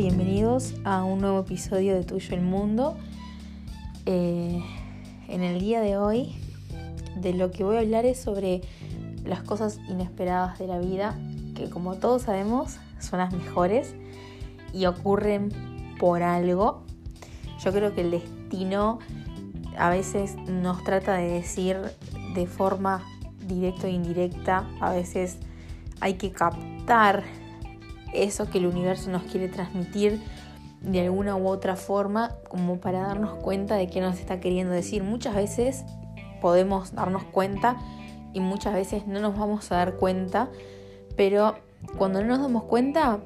bienvenidos a un nuevo episodio de Tuyo el Mundo. Eh, en el día de hoy, de lo que voy a hablar es sobre las cosas inesperadas de la vida, que como todos sabemos son las mejores y ocurren por algo. Yo creo que el destino a veces nos trata de decir de forma directa e indirecta, a veces hay que captar eso que el universo nos quiere transmitir de alguna u otra forma como para darnos cuenta de qué nos está queriendo decir. Muchas veces podemos darnos cuenta y muchas veces no nos vamos a dar cuenta, pero cuando no nos damos cuenta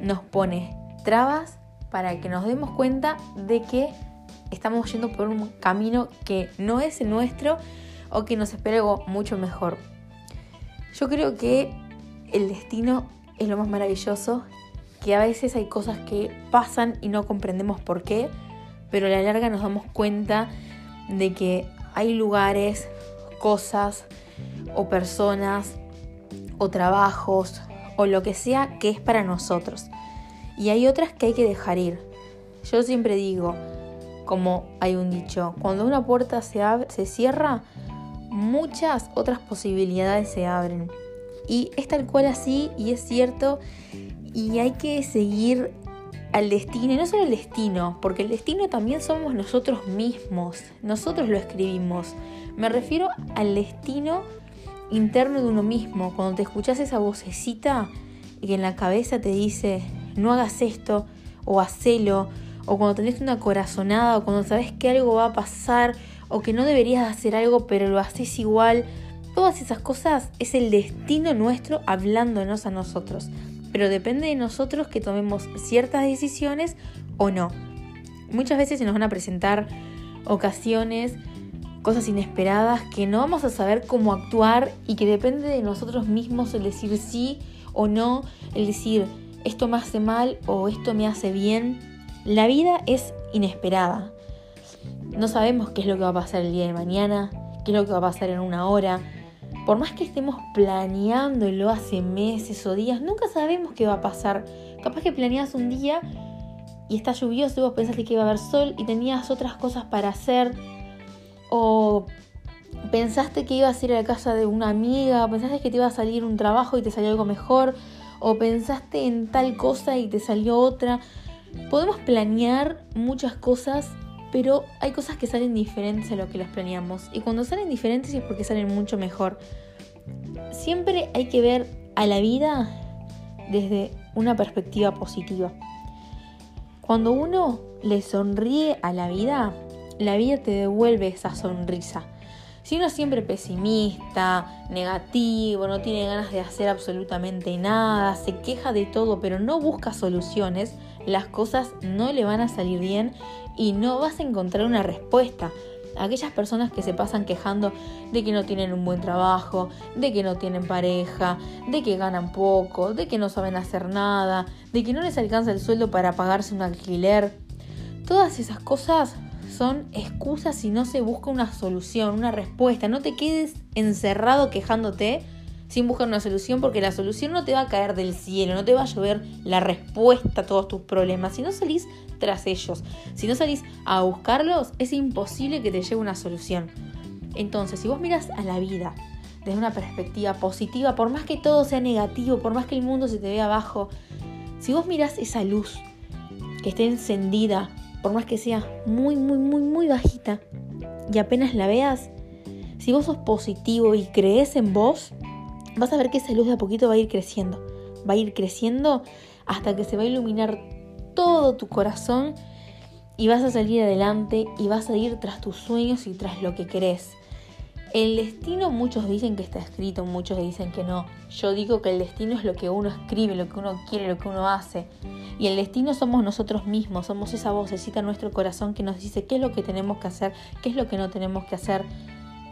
nos pone trabas para que nos demos cuenta de que estamos yendo por un camino que no es el nuestro o que nos espera algo mucho mejor. Yo creo que el destino es lo más maravilloso, que a veces hay cosas que pasan y no comprendemos por qué, pero a la larga nos damos cuenta de que hay lugares, cosas o personas o trabajos o lo que sea que es para nosotros. Y hay otras que hay que dejar ir. Yo siempre digo, como hay un dicho, cuando una puerta se, se cierra, muchas otras posibilidades se abren. Y es tal cual así y es cierto y hay que seguir al destino, y no solo el destino, porque el destino también somos nosotros mismos, nosotros lo escribimos. Me refiero al destino interno de uno mismo, cuando te escuchas esa vocecita que en la cabeza te dice, no hagas esto, o hacelo, o cuando tenés una corazonada, o cuando sabes que algo va a pasar, o que no deberías hacer algo, pero lo haces igual, Todas esas cosas es el destino nuestro hablándonos a nosotros. Pero depende de nosotros que tomemos ciertas decisiones o no. Muchas veces se nos van a presentar ocasiones, cosas inesperadas que no vamos a saber cómo actuar y que depende de nosotros mismos el decir sí o no, el decir esto me hace mal o esto me hace bien. La vida es inesperada. No sabemos qué es lo que va a pasar el día de mañana, qué es lo que va a pasar en una hora, por más que estemos planeándolo hace meses o días, nunca sabemos qué va a pasar. Capaz que planeas un día y está lluvioso y vos pensaste que iba a haber sol y tenías otras cosas para hacer. O pensaste que ibas a ir a la casa de una amiga, o pensaste que te iba a salir un trabajo y te salió algo mejor, o pensaste en tal cosa y te salió otra. Podemos planear muchas cosas pero hay cosas que salen diferentes a lo que las planeamos. Y cuando salen diferentes es porque salen mucho mejor. Siempre hay que ver a la vida desde una perspectiva positiva. Cuando uno le sonríe a la vida, la vida te devuelve esa sonrisa. Si uno es siempre pesimista, negativo, no tiene ganas de hacer absolutamente nada, se queja de todo, pero no busca soluciones, las cosas no le van a salir bien y no vas a encontrar una respuesta. Aquellas personas que se pasan quejando de que no tienen un buen trabajo, de que no tienen pareja, de que ganan poco, de que no saben hacer nada, de que no les alcanza el sueldo para pagarse un alquiler. Todas esas cosas son excusas si no se busca una solución, una respuesta. No te quedes encerrado quejándote sin buscar una solución, porque la solución no te va a caer del cielo, no te va a llover la respuesta a todos tus problemas. Si no salís tras ellos, si no salís a buscarlos, es imposible que te llegue una solución. Entonces, si vos miras a la vida desde una perspectiva positiva, por más que todo sea negativo, por más que el mundo se te vea abajo, si vos mirás esa luz que esté encendida, por más que sea muy, muy, muy, muy bajita, y apenas la veas, si vos sos positivo y crees en vos, vas a ver que esa luz de a poquito va a ir creciendo. Va a ir creciendo hasta que se va a iluminar todo tu corazón y vas a salir adelante y vas a ir tras tus sueños y tras lo que querés. El destino muchos dicen que está escrito, muchos dicen que no. Yo digo que el destino es lo que uno escribe, lo que uno quiere, lo que uno hace. Y el destino somos nosotros mismos, somos esa vocecita en nuestro corazón que nos dice qué es lo que tenemos que hacer, qué es lo que no tenemos que hacer.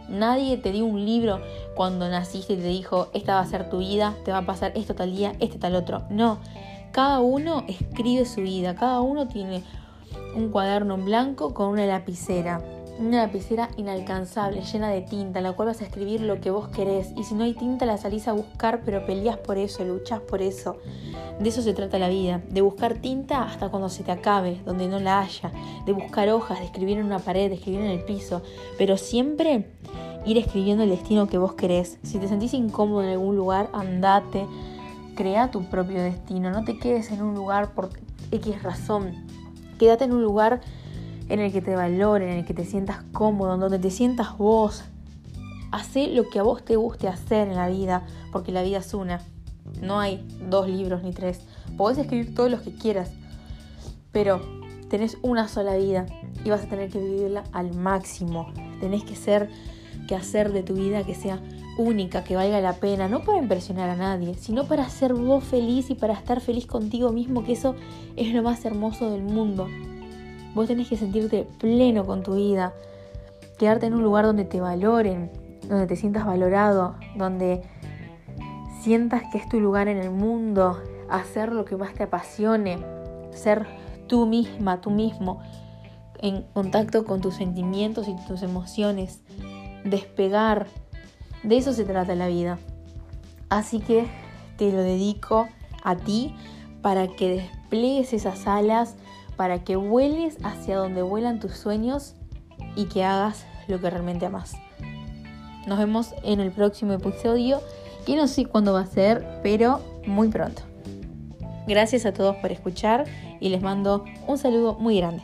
Nadie te dio un libro cuando naciste y te dijo, esta va a ser tu vida, te va a pasar esto tal día, este tal otro. No, cada uno escribe su vida, cada uno tiene un cuaderno en blanco con una lapicera. Una lapicera inalcanzable, llena de tinta, en la cual vas a escribir lo que vos querés. Y si no hay tinta, la salís a buscar, pero peleas por eso, luchás por eso. De eso se trata la vida, de buscar tinta hasta cuando se te acabe, donde no la haya, de buscar hojas, de escribir en una pared, de escribir en el piso, pero siempre ir escribiendo el destino que vos querés. Si te sentís incómodo en algún lugar, andate, crea tu propio destino, no te quedes en un lugar por X razón, quédate en un lugar en el que te valoren, en el que te sientas cómodo, en donde te sientas vos. Hacé lo que a vos te guste hacer en la vida, porque la vida es una. No hay dos libros ni tres. Podés escribir todos los que quieras, pero tenés una sola vida y vas a tener que vivirla al máximo. Tenés que ser, que hacer de tu vida que sea única, que valga la pena, no para impresionar a nadie, sino para ser vos feliz y para estar feliz contigo mismo, que eso es lo más hermoso del mundo. Vos tenés que sentirte pleno con tu vida, quedarte en un lugar donde te valoren, donde te sientas valorado, donde sientas que es tu lugar en el mundo, hacer lo que más te apasione, ser tú misma, tú mismo, en contacto con tus sentimientos y tus emociones, despegar. De eso se trata la vida. Así que te lo dedico a ti para que despliegues esas alas, para que vueles hacia donde vuelan tus sueños y que hagas lo que realmente amas. Nos vemos en el próximo episodio que no sé cuándo va a ser, pero muy pronto. Gracias a todos por escuchar y les mando un saludo muy grande.